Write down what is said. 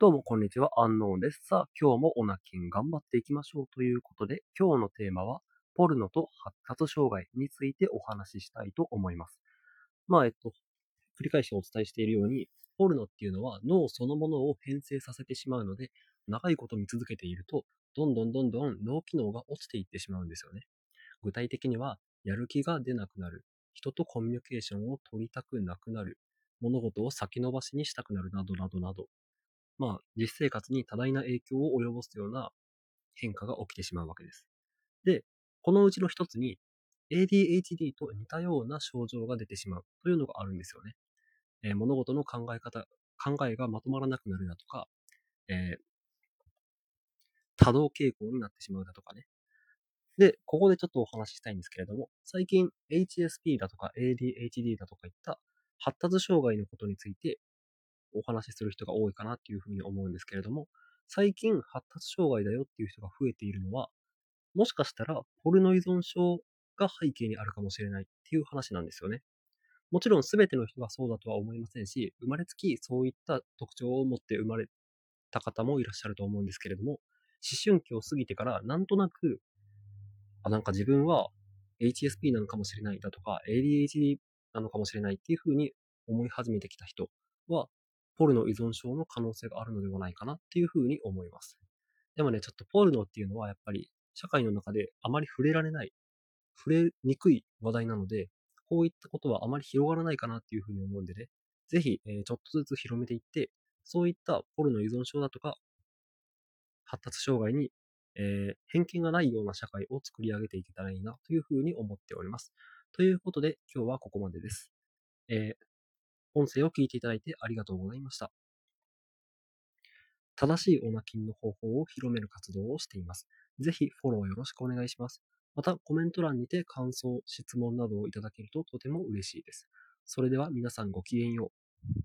どうも、こんにちは。アンノーンです。さあ、今日もオナキン頑張っていきましょうということで、今日のテーマは、ポルノと発達障害についてお話ししたいと思います。まあ、えっと、繰り返しお伝えしているように、ポルノっていうのは脳そのものを変性させてしまうので、長いこと見続けていると、どんどんどんどん脳機能が落ちていってしまうんですよね。具体的には、やる気が出なくなる、人とコミュニケーションを取りたくなくなる、物事を先延ばしにしたくなるなどなどなど、まあ、実生活に多大な影響を及ぼすような変化が起きてしまうわけです。で、このうちの一つに ADHD と似たような症状が出てしまうというのがあるんですよね。えー物事の考え方、考えがまとまらなくなるだとか、えー多動傾向になってしまうだとかね。で、ここでちょっとお話ししたいんですけれども、最近 HSP だとか ADHD だとかいった発達障害のことについてお話しする人が多いかなっていうふうに思うんですけれども、最近発達障害だよっていう人が増えているのは、もしかしたらポルノ依存症が背景にあるかもしれないっていう話なんですよね。もちろん全ての人がそうだとは思いませんし、生まれつきそういった特徴を持って生まれた方もいらっしゃると思うんですけれども、思春期を過ぎてからなんとなく、あ、なんか自分は HSP なのかもしれないだとか、ADHD なのかもしれないっていうふうに思い始めてきた人は、ポルノ依存症の可能性があるのではないかなっていうふうに思います。でもね、ちょっとポルノっていうのはやっぱり社会の中であまり触れられない、触れにくい話題なので、こういったことはあまり広がらないかなっていうふうに思うんでね、ぜひ、えーちょっとずつ広めていって、そういったポルノ依存症だとか、発達障害に、えー偏見がないような社会を作り上げていけたらいいなというふうに思っております。ということで、今日はここまでです。えー音声を聞いていただいてありがとうございました。正しいオナキンの方法を広める活動をしています。ぜひフォローよろしくお願いします。また、コメント欄にて感想、質問などをいただけるととても嬉しいです。それでは皆さんごきげんよう。